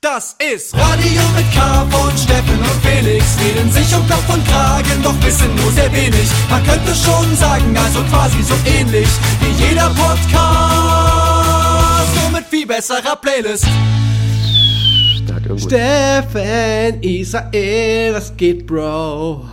Das ist Radio mit K von Steffen und Felix. Reden sich um Kopf und Kragen, doch wissen nur sehr wenig. Man könnte schon sagen, also quasi so ähnlich wie jeder Podcast. Nur mit viel besserer Playlist. Steffen, Israel, was geht, Bro?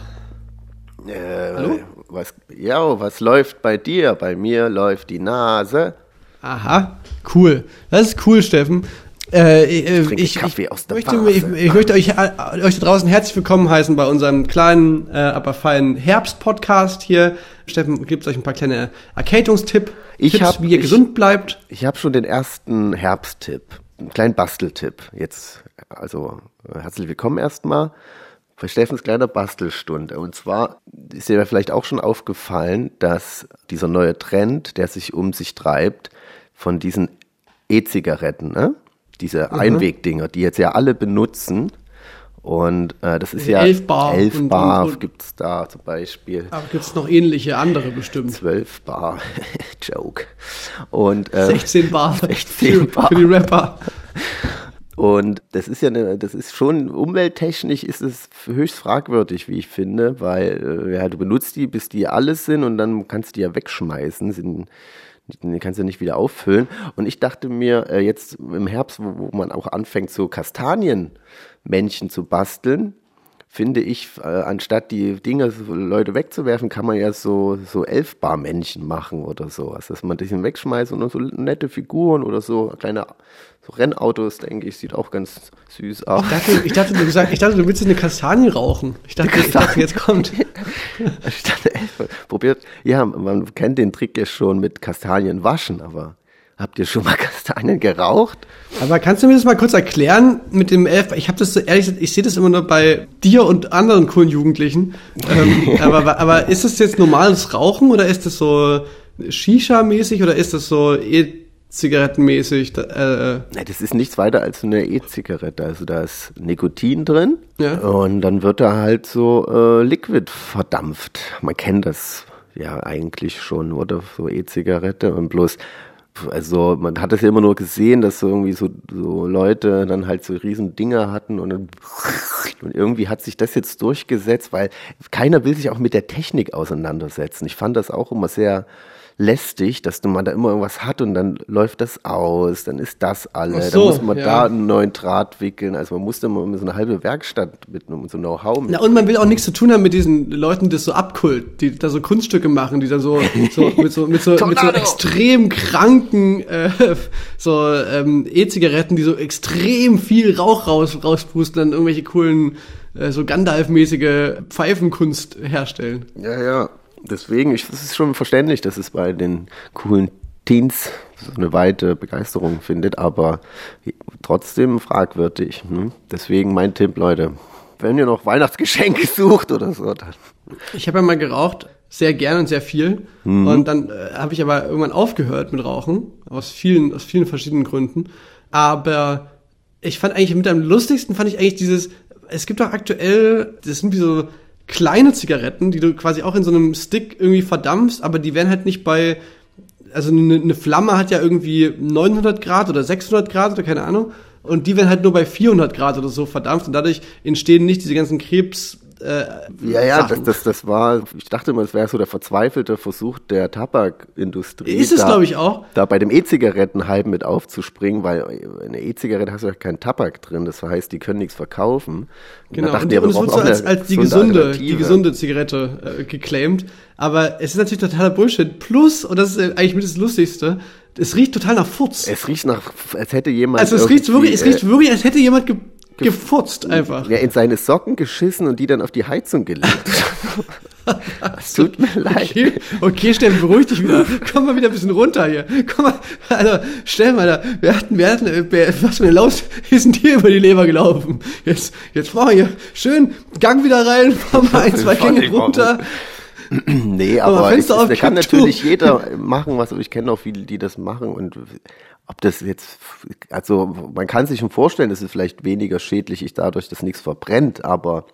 äh, Hallo? Was, ja, was läuft bei dir? Bei mir läuft die Nase. Aha, cool. Das ist cool, Steffen. Äh, äh, ich, aus der möchte, ich, ich möchte euch, äh, euch da draußen herzlich willkommen heißen bei unserem kleinen, äh, aber feinen Herbst-Podcast hier. Steffen gibt euch ein paar kleine Erkältungstipp, Ich Tipps, hab- wie ihr ich- gesund bleibt. Ich habe schon den ersten Herbsttipp, einen kleinen Basteltipp. Jetzt, also äh, herzlich willkommen erstmal bei Steffens kleiner Bastelstunde. Und zwar ist dir vielleicht auch schon aufgefallen, dass dieser neue Trend, der sich um sich treibt, von diesen E-Zigaretten, ne? Diese Einwegdinger, die jetzt ja alle benutzen. Und äh, das ist ja Elf Bar Elf und- Bar und- und- gibt's da zum Beispiel. Aber gibt's noch ähnliche andere bestimmt. 12 Bar. Joke. Und, äh, 16 Bar, 16 für, Bar. für die Rapper. Und das ist ja eine, das ist schon umwelttechnisch ist es höchst fragwürdig, wie ich finde, weil äh, ja, du benutzt die, bis die alles sind und dann kannst du die ja wegschmeißen, sind, die kannst du nicht wieder auffüllen. Und ich dachte mir, äh, jetzt im Herbst, wo, man auch anfängt, so Kastanienmännchen zu basteln, finde ich, äh, anstatt die Dinger so Leute wegzuwerfen, kann man ja so, so Elfbar-Männchen machen oder sowas, dass man die wegschmeißt und so nette Figuren oder so kleine so Rennautos, denke ich, sieht auch ganz süß aus. Ich dachte, ich dachte, du gesagt, ich dachte, du willst eine Kastanie rauchen. Ich dachte, ich dachte jetzt kommt. Ich dachte, ey, probiert, ja, man kennt den Trick ja schon mit Kastanien waschen, aber habt ihr schon mal Kastanien geraucht? Aber kannst du mir das mal kurz erklären mit dem Elf? Ich habe das so ehrlich gesagt, ich sehe das immer nur bei dir und anderen coolen Jugendlichen. Ähm, aber, aber ist das jetzt normales Rauchen oder ist das so Shisha-mäßig oder ist das so E-Zigarettenmäßig? Da- Äh, Ne, das ist nichts weiter als eine E-Zigarette. Also da ist Nikotin drin Ja. und dann wird da halt so äh, Liquid verdampft. Man kennt das ja eigentlich schon, oder? So E-Zigarette und bloß, also man hat das ja immer nur gesehen, dass so irgendwie so, so Leute dann halt so riesen Dinger hatten und dann und irgendwie hat sich das jetzt durchgesetzt, weil keiner will sich auch mit der Technik auseinandersetzen. Ich fand das auch immer sehr lästig, dass du man da immer irgendwas hat und dann läuft das aus, dann ist das alle, Ach dann so, muss man ja. da einen neuen Draht wickeln. Also man musste immer so eine halbe Werkstatt mit um so Know-how mit. na, und man will auch nichts zu tun haben mit diesen Leuten, die das so abkult, die da so Kunststücke machen, die dann so, so mit so mit so, mit so extrem kranken äh, so ähm, E-Zigaretten, die so extrem viel Rauch raus rauspusten, dann irgendwelche coolen äh, so Gandalf-mäßige Pfeifenkunst herstellen. Ja, ja. Deswegen, ich, es ist schon verständlich, dass es bei den coolen Teens so eine weite Begeisterung findet, aber trotzdem fragwürdig. Hm? Deswegen mein Tipp, Leute, wenn ihr noch Weihnachtsgeschenke sucht oder so, dann Ich habe ja mal geraucht, sehr gern und sehr viel. Und dann äh, habe ich aber irgendwann aufgehört mit Rauchen, aus vielen, aus vielen verschiedenen Gründen. Aber ich fand eigentlich mit am lustigsten fand ich eigentlich dieses, es gibt doch aktuell, das sind wie so kleine Zigaretten, die du quasi auch in so einem Stick irgendwie verdampfst, aber die werden halt nicht bei, also eine, eine Flamme hat ja irgendwie 900 Grad oder 600 Grad oder keine Ahnung. Und die werden halt nur bei 400 Grad oder so verdampft und dadurch entstehen nicht diese ganzen Krebs, äh, Ja, ja, das, das, das war, ich dachte immer, es wäre so der verzweifelte Versuch der Tabakindustrie. Ist es, glaube ich, auch. Da bei dem E-Zigaretten-Hype mit aufzuspringen, weil in der E-Zigarette hast du ja keinen Tabak drin, das heißt, die können nichts verkaufen. Genau, und, die, und es wird so als, als die gesunde die gesunde Zigarette äh, geclaimed. Aber es ist natürlich totaler Bullshit. Plus, und das ist äh, eigentlich mit das Lustigste, es riecht total nach Furz. Es riecht nach, als hätte jemand. also es riecht wirklich, es riecht äh, wirklich, als hätte jemand ge gefurzt einfach. ja, in seine Socken geschissen und die dann auf die Heizung gelegt. Es tut mir leid. Okay, okay, Steffen, beruhig dich wieder. Komm mal wieder ein bisschen runter hier. Komm mal, also, Steffen, Alter, wir hatten, wir hatten, äh, was für eine Laus ist denn dir über die Leber gelaufen? Jetzt, jetzt wir hier schön Gang wieder rein, fahren mal ein, zwei Gänge runter. Nee, Aber aber es, Fenster es, auf da kann natürlich jeder machen, was ich kenne auch viele, die das machen und ob das jetzt, also man kann sich schon vorstellen, dass es vielleicht weniger schädlich ist dadurch, dass nichts verbrennt, aber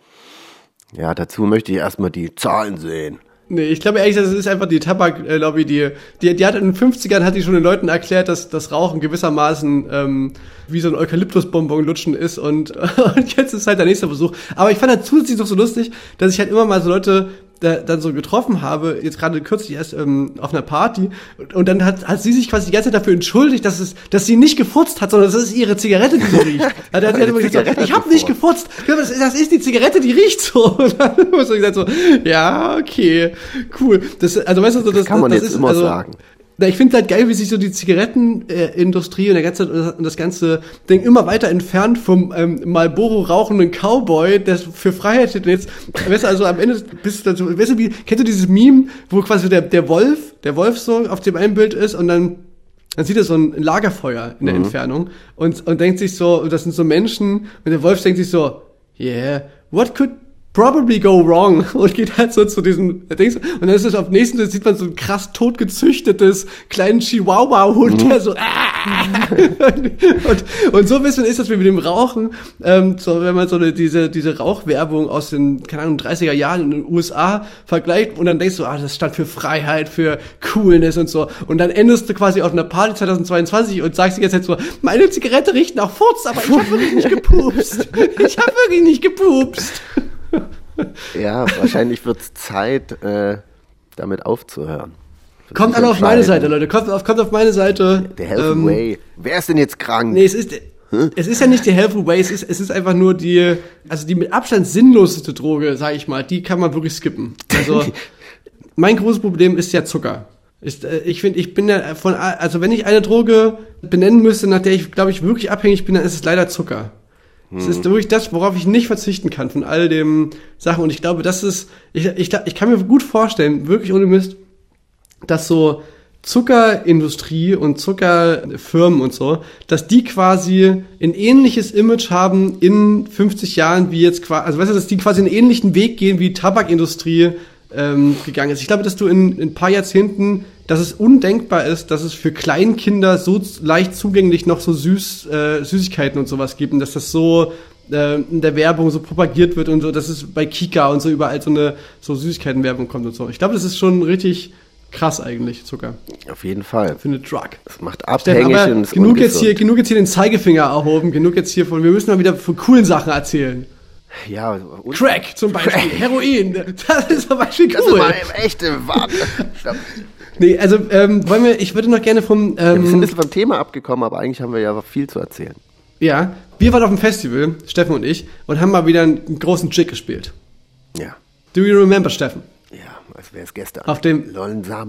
ja, dazu möchte ich erstmal die Zahlen sehen. Nee, ich glaube ehrlich, das ist einfach die Tabaklobby, die, die, die hat in den 50ern hat die schon den Leuten erklärt, dass das Rauchen gewissermaßen ähm, wie so ein Eukalyptusbonbon lutschen ist und, und jetzt ist halt der nächste Versuch. Aber ich fand halt zusätzlich noch so lustig, dass ich halt immer mal so Leute da, dann so getroffen habe, jetzt gerade kürzlich erst ähm, auf einer Party, und, und dann hat, hat sie sich quasi die ganze Zeit dafür entschuldigt, dass es, dass sie nicht gefurzt hat, sondern das ist ihre Zigarette, die so riecht. Hat, hat immer gesagt, ich habe nicht gefurzt, das, das ist die Zigarette, die riecht so. Und dann ich so gesagt so, ja, okay, cool. Das, also weißt du, das, das kann man das jetzt ist, immer also, sagen. Na, ich finde halt geil, wie sich so die Zigarettenindustrie und der ganze, und das ganze Ding immer weiter entfernt vom ähm, Marlboro rauchenden Cowboy, der für Freiheit steht. Und jetzt, weißt du, also am Ende bist du, dazu- weißt du, wie, kennst du dieses Meme, wo quasi der, der Wolf, der Wolf so auf dem einen Bild ist und dann dann sieht er so ein Lagerfeuer in der Entfernung und, und denkt sich so, das sind so Menschen, und der Wolf denkt sich so, yeah, what could probably go wrong? Und geht halt so zu diesem Dings, und dann ist es auf dem nächsten sieht man so ein krass totgezüchtetes kleinen Chihuahua-Hund, der so, ah! und, und so ein bisschen ist das wie mit dem Rauchen, ähm, so, wenn man so eine, diese, diese Rauchwerbung aus den, keine Ahnung, 30er Jahren in den USA vergleicht und dann denkst du, ah, das stand für Freiheit, für Coolness und so. Und dann endest du quasi auf einer Party 2022 und sagst ganze Zeit so, meine Zigarette riecht nach Furz, aber ich habe wirklich nicht gepupst. Ich habe wirklich nicht gepupst. Ja, wahrscheinlich wird es Zeit, äh, damit aufzuhören. Für Kommt alle auf meine. Seite, Leute. Kommt auf, kommt auf meine Seite. Der Health Ähm, Way. Wer ist denn jetzt krank? Nee, es ist, es ist ja nicht die Health Way, es ist, es ist einfach nur die, also die mit Abstand sinnloseste Droge, sag ich mal, die kann man wirklich skippen. Also, mein großes Problem ist ja Zucker. Äh, ich finde, ich bin ja von, also wenn ich eine Droge benennen müsste, nach der ich, glaube ich, wirklich abhängig bin, dann ist es leider Zucker. Es ist wirklich das, worauf ich nicht verzichten kann von all dem Sachen. Und ich glaube, das ist, ich, ich, ich kann mir gut vorstellen, wirklich ohne Mist, dass so Zuckerindustrie und Zuckerfirmen und so, dass die quasi ein ähnliches Image haben in 50 Jahren wie jetzt quasi, also weißt du, dass die quasi einen ähnlichen Weg gehen wie Tabakindustrie ähm, gegangen ist. Ich glaube, dass du in, in ein paar Jahrzehnten, dass es undenkbar ist, dass es für Kleinkinder so leicht zugänglich noch so süß äh, Süßigkeiten und sowas gibt und dass das so äh, in der Werbung so propagiert wird und so, dass es bei Kika und so überall so eine so Süßigkeitenwerbung kommt und so. Ich glaube, das ist schon richtig krass eigentlich, Zucker. Auf jeden Fall. Für eine Drug. Das macht Steffen, abhängig ist genug jetzt, hier, genug jetzt hier den Zeigefinger erhoben, genug jetzt hier von, wir müssen mal wieder von coolen Sachen erzählen. Ja, und Crack zum Beispiel, Heroin, das ist zum Beispiel das cool. ist mal echte Warte. nee, also ähm, wollen wir, ich würde noch gerne vom, Wir sind ein ähm, bisschen vom Thema abgekommen, aber eigentlich haben wir ja viel zu erzählen. ja, wir waren auf dem Festival, Steffen und ich, und haben mal wieder einen großen Jig gespielt. Ja. Do you remember, Steffen? Ja, als wäre es gestern. Auf dem-.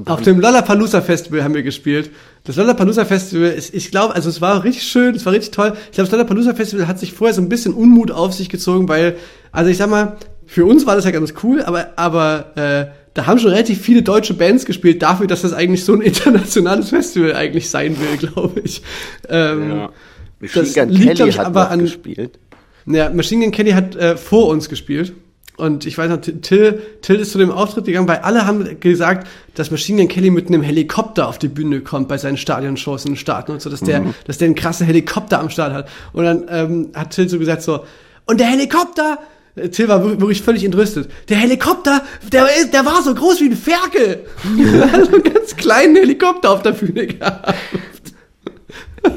Auf dem Lollapalooza Festival haben wir gespielt. Das Lollapalooza Festival ist, ich glaube, also es war richtig schön, es war richtig toll. Ich glaube, das Lollapalooza Festival hat sich vorher so ein bisschen Unmut auf sich gezogen, weil, also ich sag mal, für uns war das ja ganz cool, aber, aber äh, da haben schon relativ viele deutsche Bands gespielt, dafür, dass das eigentlich so ein internationales Festival eigentlich sein will, glaube ich. Ähm, Machine das Gun Kelly glaub ich, hat aber an- gespielt. ja, Machine Gun Kelly hat äh, vor uns gespielt. Und ich weiß noch, Till, Till ist zu dem Auftritt gegangen, weil alle haben gesagt, dass Machine Gun Kelly mit einem Helikopter auf die Bühne kommt bei seinen Stadionshows in den Staaten und so, dass der, dass der einen krassen Helikopter am Start hat. Und dann ähm, hat Till so gesagt so, und der Helikopter, Till war wirklich, völlig entrüstet. Der Helikopter, der, der war so groß wie ein Ferkel. Er hat so einen ganz kleinen Helikopter auf der Bühne gehabt.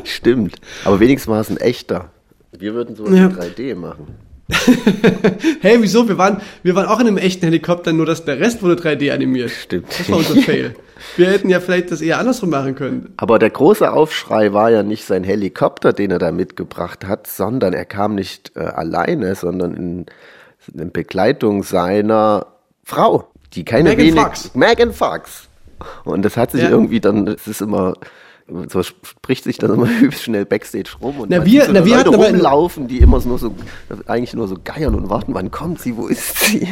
Stimmt. Aber wenigstens war es ein echter. Wir würden sowas Ja. in 3D machen. Hey, wieso? Wir waren, wir waren auch in einem echten Helikopter, nur dass der Rest wurde 3D animiert. Stimmt. Das war unser Fail. Wir hätten ja vielleicht das eher andersrum machen können. Aber der große Aufschrei war ja nicht sein Helikopter, den er da mitgebracht hat, sondern er kam nicht äh, alleine, sondern in, in Begleitung seiner Frau, die keine Megan wenig... Fox. Megan Fox. Und das hat sich Ja. irgendwie dann, es ist immer, so spricht sich dann immer hübsch schnell Backstage rum und Na, wir- so na, wir Leute rumlaufen, die immer nur so, eigentlich nur so geiern und warten, wann kommt sie, wo ist sie?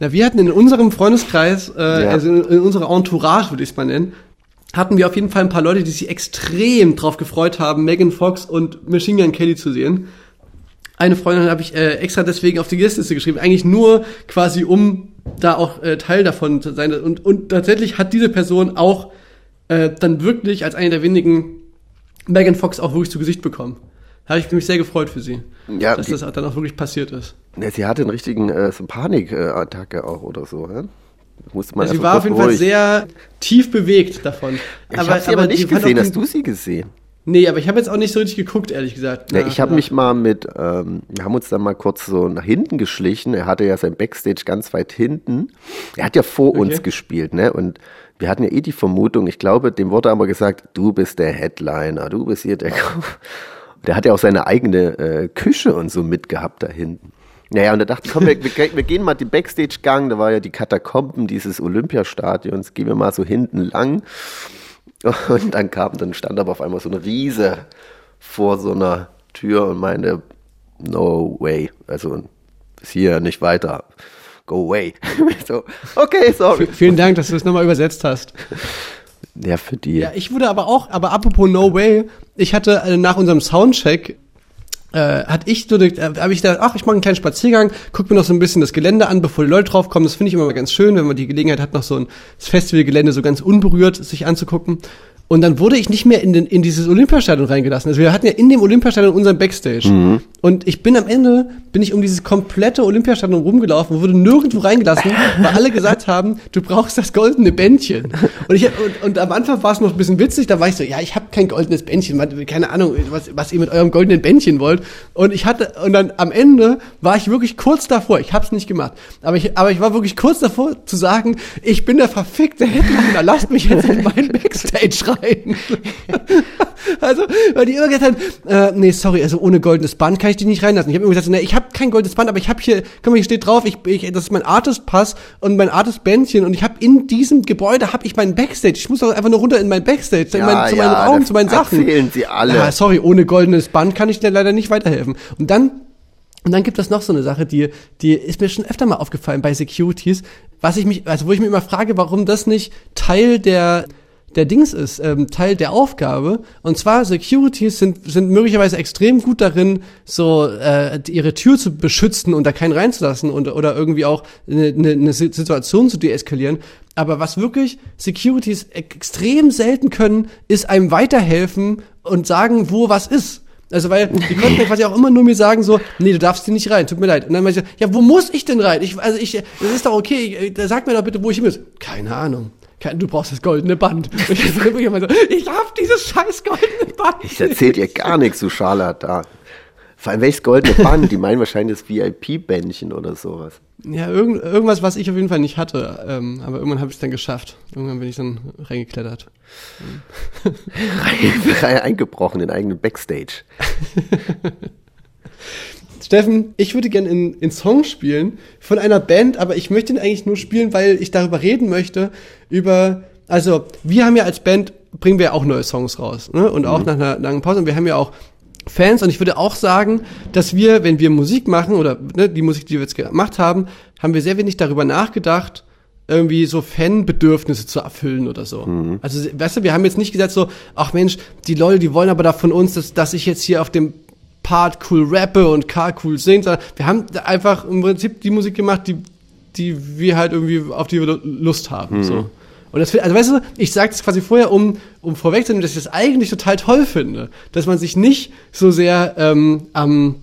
Na, wir hatten in unserem Freundeskreis, äh, Ja. also in, in unserer Entourage, würde ich es mal nennen, hatten wir auf jeden Fall ein paar Leute, die sich extrem drauf gefreut haben, Megan Fox und Machine Gun Kelly zu sehen. Eine Freundin habe ich äh, extra deswegen auf die Gästeliste geschrieben, eigentlich nur quasi, um da auch äh, Teil davon zu sein. Und, und tatsächlich hat diese Person auch äh, dann wirklich als eine der wenigen Megan Fox auch wirklich zu Gesicht bekommen. Da habe ich mich sehr gefreut für sie, Ja, dass die- das dann auch wirklich passiert ist. Ne, sie hatte einen richtigen, äh, so Panikattacke auch oder so, hä? Musste man sie erst war auf jeden Fall sehr tief bewegt davon. Ich habe sie aber nicht gesehen. Hast du sie gesehen? Nee, aber ich habe jetzt auch nicht so richtig geguckt, ehrlich gesagt. Ja, nach- ich habe mich mal mit, ähm, wir haben uns dann mal kurz so nach hinten geschlichen. Er hatte ja sein Backstage ganz weit hinten. Er hat ja vor uns gespielt, ne? Und wir hatten ja eh die Vermutung, ich glaube, dem wurde aber gesagt, du bist der Headliner, du bist hier der. Der hat ja auch seine eigene äh, Küche und so mitgehabt da hinten. Naja, und da dachte ich, komm, wir, wir, wir gehen mal den Backstage-Gang, da war ja die Katakomben dieses Olympiastadions, gehen wir mal so hinten lang. Und dann kam, dann stand aber auf einmal so eine Riese vor so einer Tür und meinte, no way, also bis hier nicht weiter, go away. so, okay, sorry. Vielen Dank, dass du es nochmal übersetzt hast. Ja, für die. Ja, ich wurde aber auch, aber apropos No Way, ich hatte äh, nach unserem Soundcheck, äh, hat ich so, äh, habe ich gedacht, ach, ich mache einen kleinen Spaziergang, guck mir noch so ein bisschen das Gelände an, bevor die Leute draufkommen. Das finde ich immer mal ganz schön, wenn man die Gelegenheit hat, noch so ein Festivalgelände so ganz unberührt sich anzugucken. Und dann wurde ich nicht mehr in, den, in dieses Olympiastadion reingelassen. Also wir hatten ja in dem Olympiastadion unseren Backstage. Und ich bin am Ende, bin ich um dieses komplette Olympiastadion rumgelaufen und wurde nirgendwo reingelassen, weil alle gesagt haben, du brauchst das goldene Bändchen. Und, ich, und, und am Anfang war es noch ein bisschen witzig, da war ich so, ja, ich habe kein goldenes Bändchen, keine Ahnung, was, was ihr mit eurem goldenen Bändchen wollt. Und ich hatte, und dann am Ende war ich wirklich kurz davor, ich habe es nicht gemacht, aber ich, aber ich war wirklich kurz davor zu sagen, ich bin der verfickte Headliner, lasst mich jetzt in meinen Backstage rein. also, weil die immer gesagt haben, äh, nee, sorry, also ohne goldenes Band kann ich dich nicht reinlassen. Ich habe immer gesagt, nee, ich habe kein goldenes Band, aber ich habe hier, guck mal, hier steht drauf, ich, ich, das ist mein Artist-Pass und mein Artist-Bändchen und ich habe in diesem Gebäude habe ich meinen Backstage. Ich muss doch einfach nur runter in mein Backstage, in mein, zu meinem Raum, das zu meinen Sachen. Erzählen sie alle. Ja, sorry, ohne goldenes Band kann ich dir leider nicht weiterhelfen. Und dann und dann gibt es noch so eine Sache, die, die ist mir schon öfter mal aufgefallen bei Securities, was ich mich, also wo ich mich immer frage, warum das nicht Teil der, der Dings ist, ähm, Teil der Aufgabe. Und zwar Securities sind, sind möglicherweise extrem gut darin, so äh, ihre Tür zu beschützen und da keinen reinzulassen und, oder irgendwie auch eine, eine, eine Situation zu deeskalieren. Aber was wirklich Securities extrem selten können, ist einem weiterhelfen und sagen, wo was ist. Also weil die konnten ja quasi auch immer nur mir sagen so, nee, du darfst hier nicht rein, tut mir leid. Und dann meinte ich, ja, wo muss ich denn rein? Ich, also ich, das ist doch okay, ich, sag mir doch bitte, wo ich hin muss. Keine Ahnung. Du brauchst das goldene Band. Und ich, so, ich hab dieses scheiß goldene Band. Ich erzähl dir gar nichts, du Scharlatan. Vor allem welches goldene Band? Die meinen wahrscheinlich das VIP-Bändchen oder sowas. Ja, irgend, irgendwas, was ich auf jeden Fall nicht hatte. Ähm, aber irgendwann habe ich es dann geschafft. Irgendwann bin ich dann reingeklettert. Rein- Eingebrochen in eigenen Backstage. Steffen, ich würde gerne in, in Song spielen von einer Band, aber ich möchte ihn eigentlich nur spielen, weil ich darüber reden möchte, über, also wir haben ja als Band, bringen wir ja auch neue Songs raus, ne? Und auch nach einer langen Pause. Und wir haben ja auch Fans und ich würde auch sagen, dass wir, wenn wir Musik machen oder ne, die Musik, die wir jetzt gemacht haben, haben wir sehr wenig darüber nachgedacht, irgendwie so Fanbedürfnisse zu erfüllen oder so. Also, weißt du, wir haben jetzt nicht gesagt so, ach Mensch, die Leute, die wollen aber da von uns, dass, dass ich jetzt hier auf dem Part cool rappe und Karl cool singt, sondern wir haben einfach im Prinzip die Musik gemacht, die, die wir halt irgendwie, auf die wir Lust haben, so. Und das, also weißt du, ich sage das quasi vorher, um, um vorwegzunehmen, dass ich das eigentlich total toll finde, dass man sich nicht so sehr ähm, am,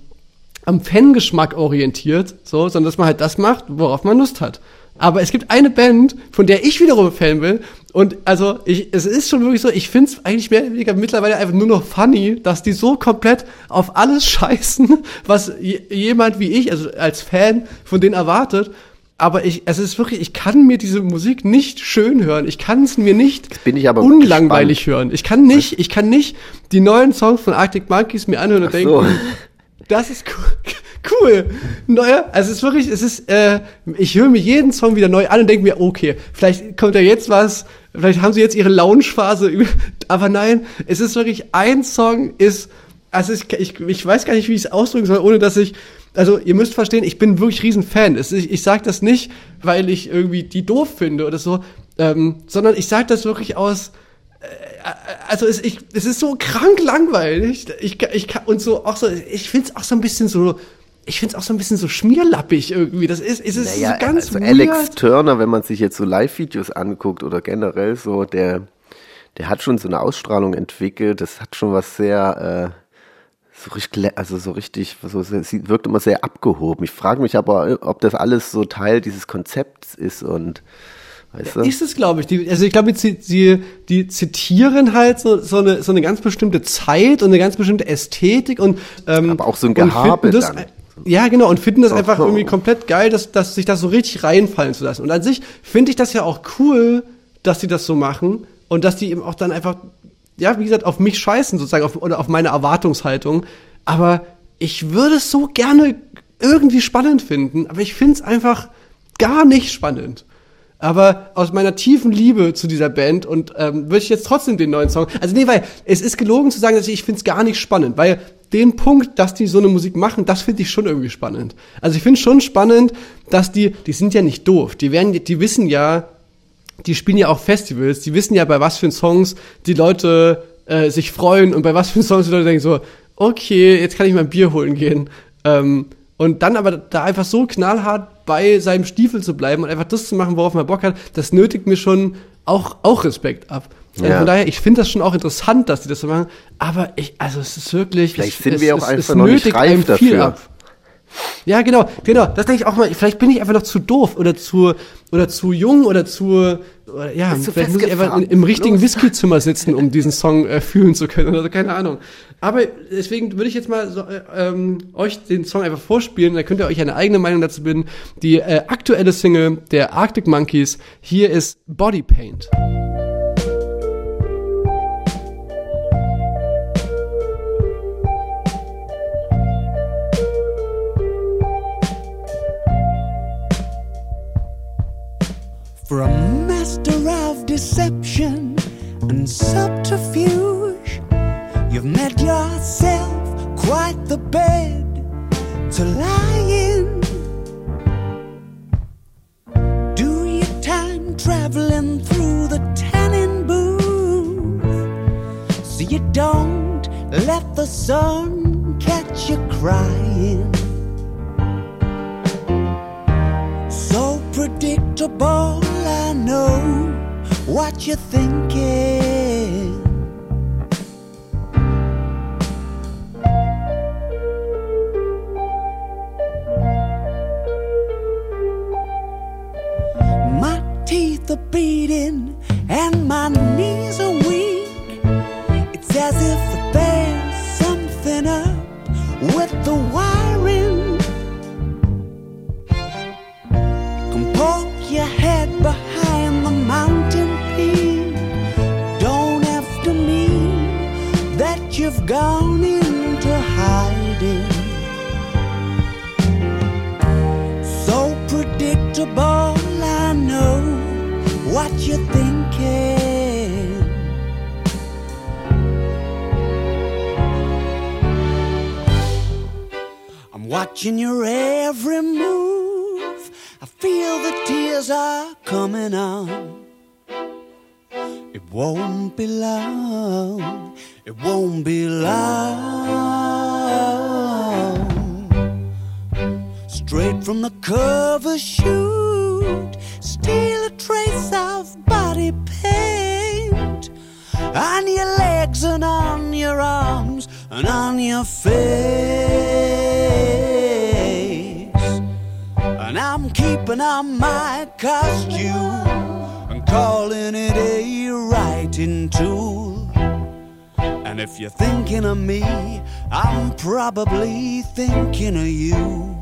am Fangeschmack orientiert, so, sondern dass man halt das macht, worauf man Lust hat. Aber es gibt eine Band, von der ich wiederum Fan bin. Und also, ich, es ist schon wirklich so, ich finde es eigentlich mehr oder weniger mittlerweile einfach nur noch funny, dass die so komplett auf alles scheißen, was je- jemand wie ich, also als Fan, von denen erwartet. Aber ich, es ist wirklich, ich kann mir diese Musik nicht schön hören. Ich kann es mir nicht bin ich aber unlangweilig hören. Ich kann nicht, ich kann nicht die neuen Songs von Arctic Monkeys mir anhören und so. denken, das ist cool. Cool. Neuer, also es ist wirklich, es ist, äh, ich höre mir jeden Song wieder neu an und denke mir, okay, vielleicht kommt da jetzt was, vielleicht haben sie jetzt ihre Lounge-Phase, aber nein, es ist wirklich, ein Song ist, also ich, ich, ich weiß gar nicht, wie ich es ausdrücken soll, ohne dass ich, also ihr müsst verstehen, ich bin wirklich riesen Fan. Ist, ich sage das nicht, weil ich irgendwie die doof finde oder so, ähm, sondern ich sage das wirklich aus, also es, ich, es ist so krank langweilig. Ich, ich und so auch so, ich finde es auch so ein bisschen so, ich finde es auch so ein bisschen so schmierlappig irgendwie. Das ist, es ist Naja, so ganz also weird. Alex Turner, wenn man sich jetzt so Live-Videos anguckt oder generell so, der, der hat schon so eine Ausstrahlung entwickelt. Das hat schon was sehr, äh, so richtig, also so richtig, so, es wirkt immer sehr abgehoben. Ich frage mich aber, ob das alles so Teil dieses Konzepts ist und Weißt du? Ist es, glaube ich. Die, also ich glaube, sie, sie, die zitieren halt so, so, eine, so eine ganz bestimmte Zeit und eine ganz bestimmte Ästhetik und ähm, Aber auch so ein Gehabe das, dann. Ja, genau, und finden das einfach irgendwie komplett geil, dass, dass sich das so richtig reinfallen zu lassen. Und an sich finde ich das ja auch cool, dass die das so machen und dass die eben auch dann einfach, ja, wie gesagt, auf mich scheißen sozusagen auf, oder auf meine Erwartungshaltung. Aber ich würde es so gerne irgendwie spannend finden, aber ich finde es einfach gar nicht spannend. Aber aus meiner tiefen Liebe zu dieser Band und ähm, würde ich jetzt trotzdem den neuen Song. Also nee, weil es ist gelogen zu sagen, dass ich, ich finde es gar nicht spannend, weil den Punkt, dass die so eine Musik machen, das finde ich schon irgendwie spannend. Also ich finde schon spannend, dass die, die sind ja nicht doof, die werden, die wissen ja, die spielen ja auch Festivals, die wissen ja, bei was für Songs die Leute äh, sich freuen und bei was für Songs die Leute denken so, okay, jetzt kann ich mal ein Bier holen gehen. Ähm, und dann aber da einfach so knallhart bei seinem Stiefel zu bleiben und einfach das zu machen, worauf man Bock hat, das nötigt mir schon auch, auch Respekt ab. Also Ja. Von daher, ich finde das schon auch interessant, dass die das so machen, aber ich, also es ist wirklich, Vielleicht es, sind es, wir auch es, einfach es noch nicht reif einem viel dafür. ab. Ja, genau, genau. Das denke ich auch mal. Vielleicht bin ich einfach noch zu doof oder zu oder zu jung oder zu oder, ja, du vielleicht muss ich einfach in, im richtigen. Whiskyzimmer sitzen, um diesen Song äh, fühlen zu können oder so, keine Ahnung. Aber deswegen würde ich jetzt mal so, äh, ähm, euch den Song einfach vorspielen, da könnt ihr euch eine eigene Meinung dazu bilden. Die äh, aktuelle Single der Arctic Monkeys, hier ist Body Paint. For a master of deception and subterfuge, you've made yourself quite the bed to lie in. Do your time traveling through the tanning booth so you don't let the sun catch you crying. So predictable, know what you're thinking. You're thinking. I'm watching your every move. I feel the tears are coming on. It won't be long. It won't be long. Straight from the cover shoot, steal a trace of body paint on your legs and on your arms and on your face. And I'm keeping on my costume and calling it a writing tool. And if you're thinking of me, I'm probably thinking of you.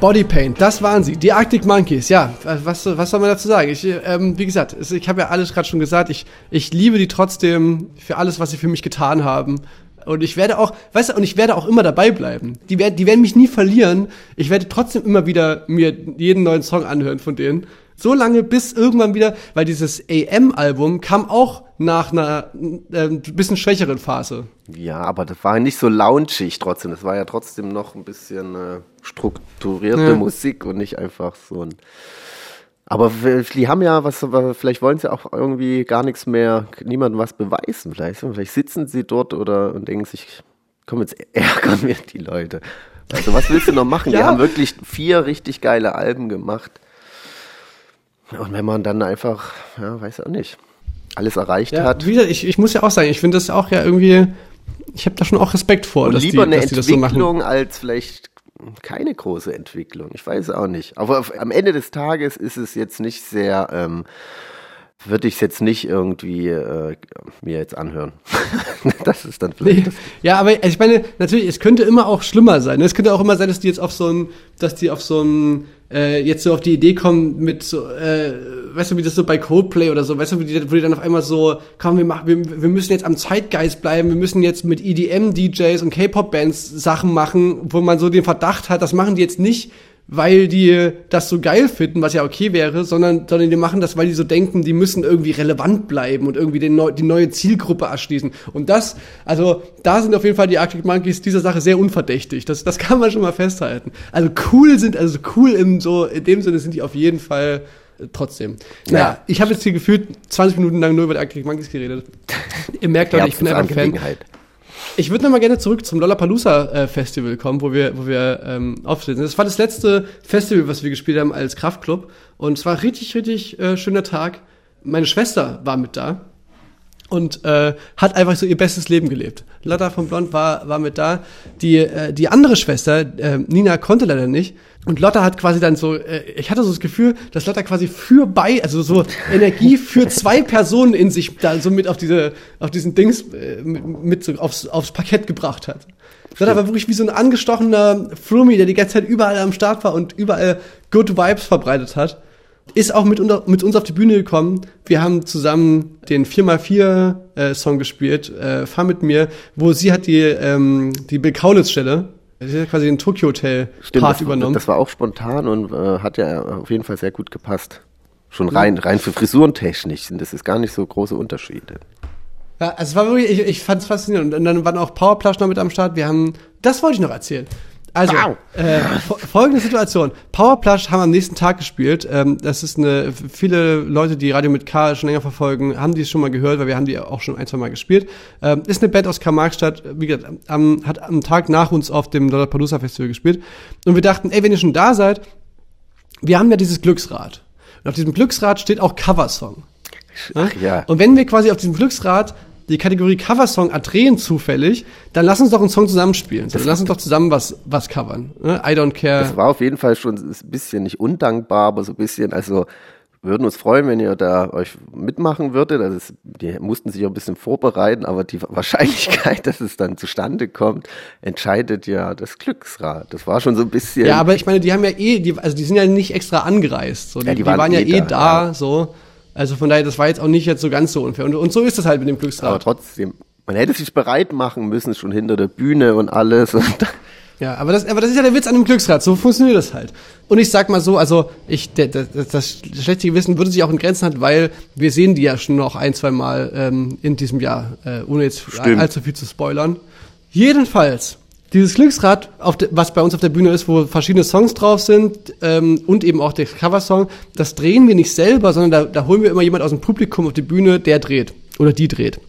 Bodypaint, das waren sie. Die Arctic Monkeys, ja. Was, was soll man dazu sagen? Ich, ähm, wie gesagt, ich habe ja alles gerade schon gesagt. Ich, ich liebe die trotzdem für alles, was sie für mich getan haben. Und ich werde auch, weißt du, und ich werde auch immer dabei bleiben. Die, werden, die werden mich nie verlieren. Ich werde trotzdem immer wieder mir jeden neuen Song anhören von denen. So lange bis irgendwann wieder, weil dieses AM-Album kam auch nach einer äh, bisschen schwächeren Phase. Ja, aber das war nicht so launchig trotzdem. Das war ja trotzdem noch ein bisschen äh, strukturierte Ja. Musik und nicht einfach so ein. Aber die haben ja was, vielleicht wollen sie auch irgendwie gar nichts mehr, niemandem was beweisen. Vielleicht, vielleicht sitzen sie dort oder und denken sich, komm, jetzt ärgern wir die Leute. Also was willst du noch machen? Die Ja. haben wirklich vier richtig geile Alben gemacht. Und wenn man dann einfach, ja, weiß auch nicht, alles erreicht Ja, hat. wie gesagt, ich, ich muss ja auch sagen, ich finde das auch ja irgendwie, ich habe da schon auch Respekt vor, Und dass, lieber die, eine dass die das so machen. Entwicklung als vielleicht keine große Entwicklung. Ich weiß auch nicht. Aber auf, am Ende des Tages ist es jetzt nicht sehr, ähm, würde ich es jetzt nicht irgendwie äh, mir jetzt anhören. das ist dann vielleicht. Nee. Ja, aber ich meine, natürlich, es könnte immer auch schlimmer sein. Es könnte auch immer sein, dass die jetzt auf so ein, dass die auf so ein, äh, jetzt so auf die Idee kommen mit so, äh, weißt du, wie das so bei Coldplay oder so, weißt du, wo die, wo die dann auf einmal so, komm, wir machen, wir, wir müssen jetzt am Zeitgeist bleiben, wir müssen jetzt mit EDM-DJs und K-Pop-Bands Sachen machen, wo man so den Verdacht hat, das machen die jetzt nicht, weil die das so geil finden, was ja okay wäre, sondern, sondern die machen das, weil die so denken, die müssen irgendwie relevant bleiben und irgendwie den die neue Zielgruppe erschließen. Und das, also da sind auf jeden Fall die Arctic Monkeys dieser Sache sehr unverdächtig. Das, das kann man schon mal festhalten. Also cool sind, also cool im so, in dem Sinne sind die auf jeden Fall äh, trotzdem. Naja, Ja. ich habe jetzt hier gefühlt 20 Minuten lang nur über die Arctic Monkeys geredet. Ihr merkt doch, ich bin einfach ein Fan. Ich würde noch mal gerne zurück zum Lollapalooza äh, Festival kommen, wo wir, wo wir ähm, auftreten. Das war das letzte Festival, was wir gespielt haben als Kraftclub. Und es war richtig, richtig äh, schöner Tag. Meine Schwester war mit da und äh, hat einfach so ihr bestes Leben gelebt. Lotta von Blond war, war mit da. Die, äh, die andere Schwester, äh, Nina, konnte leider nicht. Und Lotta hat quasi dann so, äh, ich hatte so das Gefühl, dass Lotta quasi für bei, also so Energie für zwei Personen in sich da so mit auf diese, auf diesen Dings äh, mit, so aufs, aufs Parkett gebracht hat. Lotta war wirklich wie so ein angestochener Flummi, der die ganze Zeit überall am Start war und überall Good Vibes verbreitet hat ist auch mit, unter, mit uns auf die Bühne gekommen. Wir haben zusammen den 4x4 äh, Song gespielt, äh, Fahr mit mir, wo sie hat die, ähm, die Bill Kaulitz Stelle, sie hat quasi den Tokyo Hotel Stimmt, Part das, übernommen. das war auch spontan und äh, hat ja auf jeden Fall sehr gut gepasst. Schon rein, rein für Frisurentechnisch sind das ist gar nicht so große Unterschiede. Ja, also es war wirklich, ich, ich fand es faszinierend. Und dann waren auch Powerplush noch mit am Start. Wir haben, das wollte ich noch erzählen. Also, Wow. äh, fo- folgende Situation. Powerplush haben am nächsten Tag gespielt. Ähm, das ist eine, viele Leute, die Radio mit K schon länger verfolgen, haben die schon mal gehört, weil wir haben die auch schon ein, zwei Mal gespielt. Ähm, ist eine Band aus Karl-Marx-Stadt, wie gesagt, am, hat am Tag nach uns auf dem Lollapalooza Festival gespielt. Und wir dachten, ey, wenn ihr schon da seid, wir haben ja dieses Glücksrad. Und auf diesem Glücksrad steht auch Coversong. Ach ja. Und wenn wir quasi auf diesem Glücksrad die Kategorie Coversong erdrehen zufällig, dann lass uns doch einen Song zusammenspielen. So, lass uns doch zusammen was, was covern. Ne? I don't care. Das war auf jeden Fall schon ein bisschen nicht undankbar, aber so ein bisschen, also würden uns freuen, wenn ihr da euch mitmachen würdet. Also es, die mussten sich auch ein bisschen vorbereiten, aber die Wahrscheinlichkeit, dass es dann zustande kommt, entscheidet ja das Glücksrad. Das war schon so ein bisschen. ja, aber ich meine, die haben ja eh, die, also die sind ja nicht extra angereist. So. Die, Ja, die, die waren waren, ja eh eh da, da, ja. so. Also von daher, das war jetzt auch nicht jetzt so ganz so unfair. Und, und so ist es halt mit dem aber Glücksrad. trotzdem, man hätte sich bereit machen müssen, schon hinter der Bühne und alles. Und Ja, aber das, aber das ist ja der Witz an dem Glücksrad. So funktioniert das halt. Und ich sag mal so, also ich, der, der, das, das schlechte Gewissen würde sich auch in Grenzen halten, weil wir sehen die ja schon noch ein, zwei Mal ähm, in diesem Jahr, äh, ohne jetzt Stimmt. allzu viel zu spoilern. Jedenfalls, dieses Glücksrad, auf de, was bei uns auf der Bühne ist, wo verschiedene Songs drauf sind ähm, und eben auch der Coversong, das drehen wir nicht selber, sondern da, da holen wir immer jemand aus dem Publikum auf die Bühne, der dreht oder die dreht.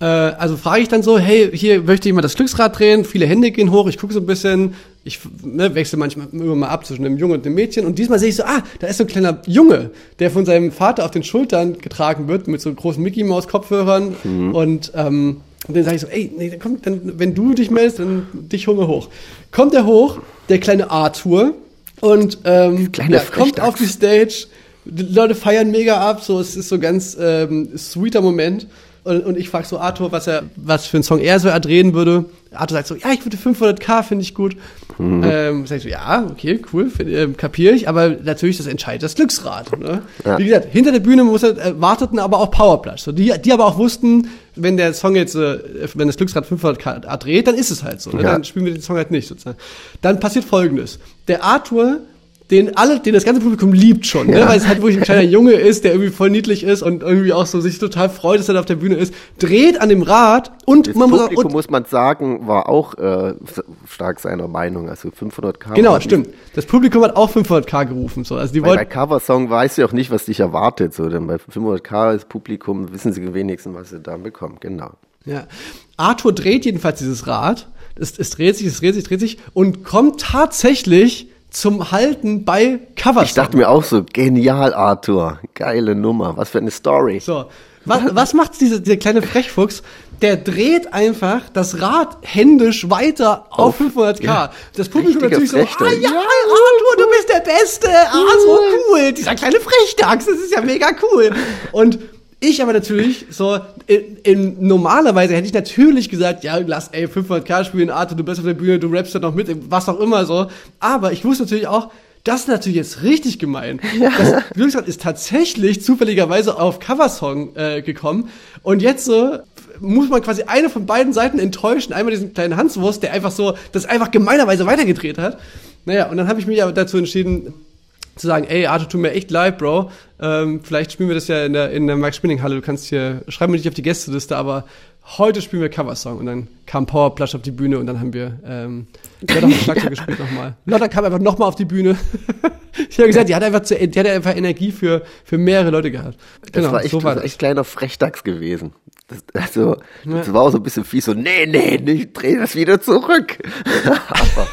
Äh, also frage ich dann so, hey, hier möchte jemand das Glücksrad drehen, viele Hände gehen hoch, ich gucke so ein bisschen, ich ne, wechsle manchmal immer mal ab zwischen einem Jungen und einem Mädchen und diesmal sehe ich so, ah, da ist so ein kleiner Junge, der von seinem Vater auf den Schultern getragen wird mit so großen Mickey Maus Kopfhörern und ähm, und dann sage ich so, ey, nee, dann komm, dann, wenn du dich meldest, dann dich hol mal hoch. Kommt er hoch, der kleine Arthur und ähm, ja, kommt auf die Stage, die Leute feiern mega ab, so es ist so ganz ähm, sweeter Moment. Und, und ich frage so Arthur, was er, was für einen Song er so erdrehen würde. Arthur sagt so, ja, ich würde 500k, finde ich gut. Ähm, sag ich so, ja, okay, cool, find, ähm, kapiere ich, aber natürlich das entscheidet das Glücksrad. Ne? Ja. Wie gesagt, hinter der Bühne muss, äh, warteten aber auch Powerplush. So, die, die aber auch wussten, wenn der Song jetzt, äh, wenn das Glücksrad 500k dreht, dann ist es halt so. Ne? Ja. Dann spielen wir den Song halt nicht sozusagen. Dann passiert folgendes. Der Arthur, den alle, den das ganze Publikum liebt schon, ne? weil es halt wirklich ein kleiner Junge ist, der irgendwie voll niedlich ist und irgendwie auch so sich total freut, dass er da auf der Bühne ist, dreht an dem Rad und Das man muss auch, Publikum, und, muss man sagen, war auch äh, stark seiner Meinung. Also 500k. genau, war stimmt. Das Publikum hat auch 500k gerufen, so. Also die Weil bei Coversong weißt du auch nicht, was dich erwartet. So, denn bei 500k das Publikum wissen sie wenigstens, was sie da bekommen. Genau. ja. Arthur dreht jedenfalls dieses Rad, es, es dreht sich, es dreht sich, dreht sich und kommt tatsächlich zum Halten bei Cover. Ich dachte mir auch so, genial, Arthur. Geile Nummer. Was für eine Story. So, was, was macht dieser, dieser kleine Frechfuchs? Der dreht einfach das Rad händisch weiter auf, 500k. ja. Das Publikum natürlich so, Frechter. ah ja, Ja, Arthur, du bist der Beste. Ah, so cool. Dieser kleine Frechdachs, das ist ja mega cool. Und ich aber natürlich so, in, in, normalerweise hätte ich natürlich gesagt, ja, lass, ey, 500k spielen, Arthur, du bist auf der Bühne, du rappst da noch mit, was auch immer so. Aber ich wusste natürlich auch, das ist natürlich jetzt richtig gemein. Das Glücksrad ist tatsächlich zufälligerweise auf Coversong äh, gekommen und jetzt so muss man quasi eine von beiden Seiten enttäuschen. Einmal diesen kleinen Hanswurst, der einfach so das einfach gemeinerweise weitergedreht hat. Naja, und dann habe ich mich aber dazu entschieden, zu sagen, ey, Arthur, tut mir echt leid, Bro. Ähm, vielleicht spielen wir das ja in der, in der Max-Spinning-Halle. Du kannst hier, schreib mir nicht auf die Gästeliste, aber heute spielen wir Coversong. Und dann kam Powerplush auf die Bühne und dann haben wir ähm, Lotta auf Schlagzeug gespielt nochmal. Lotta kam einfach nochmal auf die Bühne. ich habe gesagt, die hat einfach, zu, die hat einfach Energie für, für mehrere Leute gehabt. Das war echt, so war das war echt kleiner Frechdachs gewesen. Das, also, das war auch so ein bisschen fies, so, nee, nee, nee, ich dreh das wieder zurück. Aber,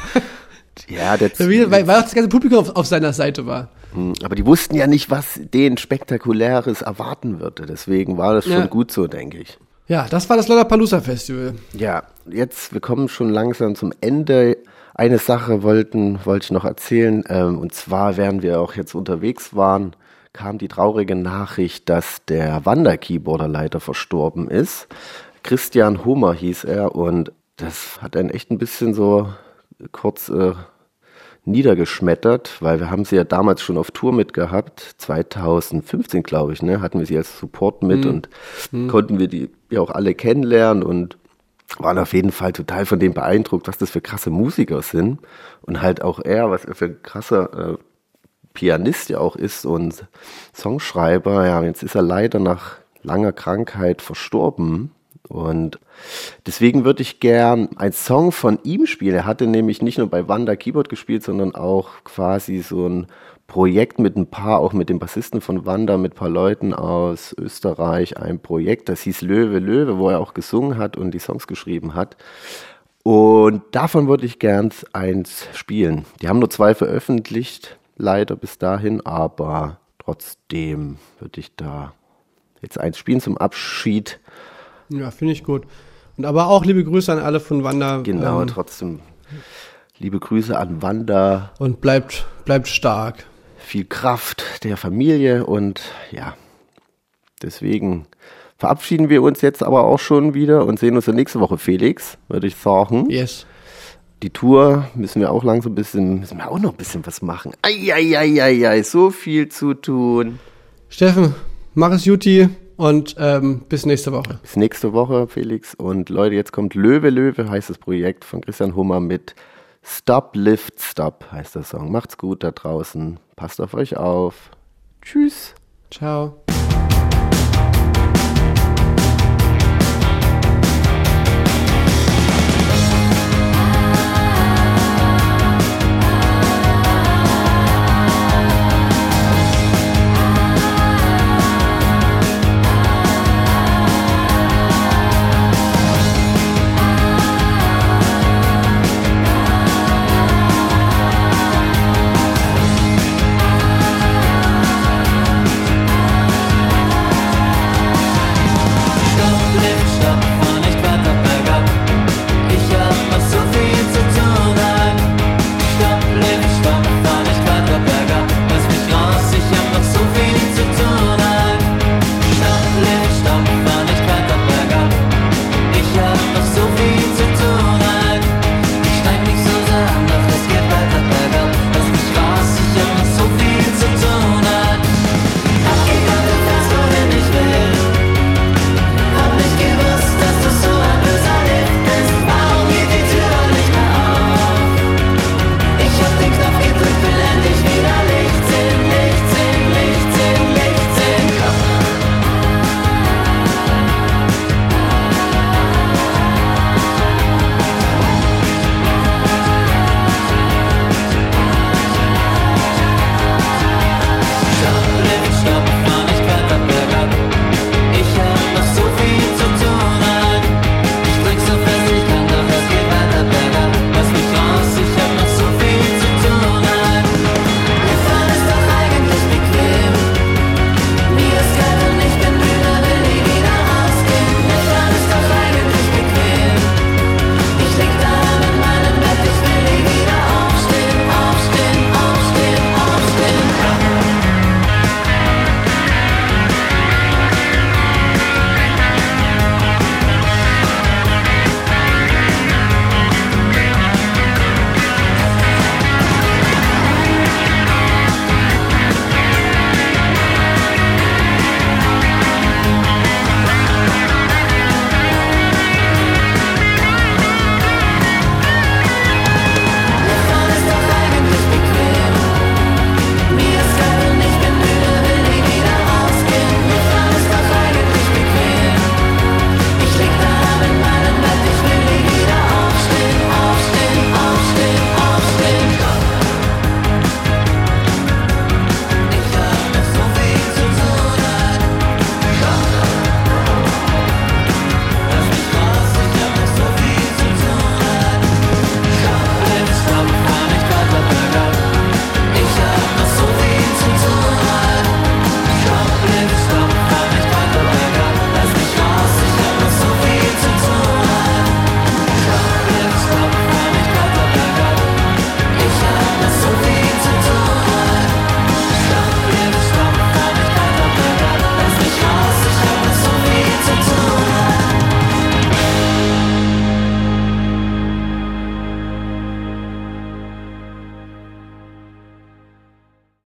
ja, der, Weil, weil auch das ganze Publikum auf, auf seiner Seite war. Hm, aber die wussten ja nicht, was denen Spektakuläres erwarten würde. Deswegen war das schon Ja. gut so, denke ich. Ja, das war das Lollapalooza Festival. Ja, jetzt, wir kommen schon langsam zum Ende. Eine Sache wollten, wollte ich noch erzählen. Ähm, und zwar, während wir auch jetzt unterwegs waren, kam die traurige Nachricht, dass der Wander-Keyboarder leider verstorben ist. Christian Hummer hieß er und das hat einen echt ein bisschen so kurz äh, niedergeschmettert, weil wir haben sie ja damals schon auf Tour mitgehabt, 2015 glaube ich, ne, hatten wir sie als Support mit und konnten wir die ja auch alle kennenlernen und waren auf jeden Fall total von dem beeindruckt, was das für krasse Musiker sind und halt auch er, was er für ein krasser äh, Pianist ja auch ist und Songschreiber. Ja, jetzt ist er leider nach langer Krankheit verstorben. Und deswegen würde ich gern einen Song von ihm spielen. Er hatte nämlich nicht nur bei Wanda Keyboard gespielt, sondern auch quasi so ein Projekt mit ein paar, auch mit dem Bassisten von Wanda, mit ein paar Leuten aus Österreich, ein Projekt, das hieß Löwe, Löwe, wo er auch gesungen hat und die Songs geschrieben hat. Und davon würde ich gern eins spielen. Die haben nur zwei veröffentlicht, leider bis dahin, aber trotzdem würde ich da jetzt eins spielen zum Abschied. Ja, finde ich gut. Und aber auch liebe Grüße an alle von Wanda. Genau, Ähm, trotzdem liebe Grüße an Wanda, und bleibt, bleibt stark. viel Kraft der Familie und ja, deswegen verabschieden wir uns jetzt aber auch schon wieder und sehen uns dann nächste Woche, Felix, würde ich sagen. Yes. Die Tour müssen wir auch langsam ein bisschen, müssen wir auch noch ein bisschen was machen. Eieieiei, so viel zu tun. Steffen, mach es Juti und ähm, bis nächste Woche. Bis nächste Woche, Felix. Und Leute, jetzt kommt Löwe, Löwe, heißt das Projekt von Christian Hummer mit Stop, Lift, Stop, heißt der Song. Macht's gut da draußen. Passt auf euch auf. Tschüss. Ciao.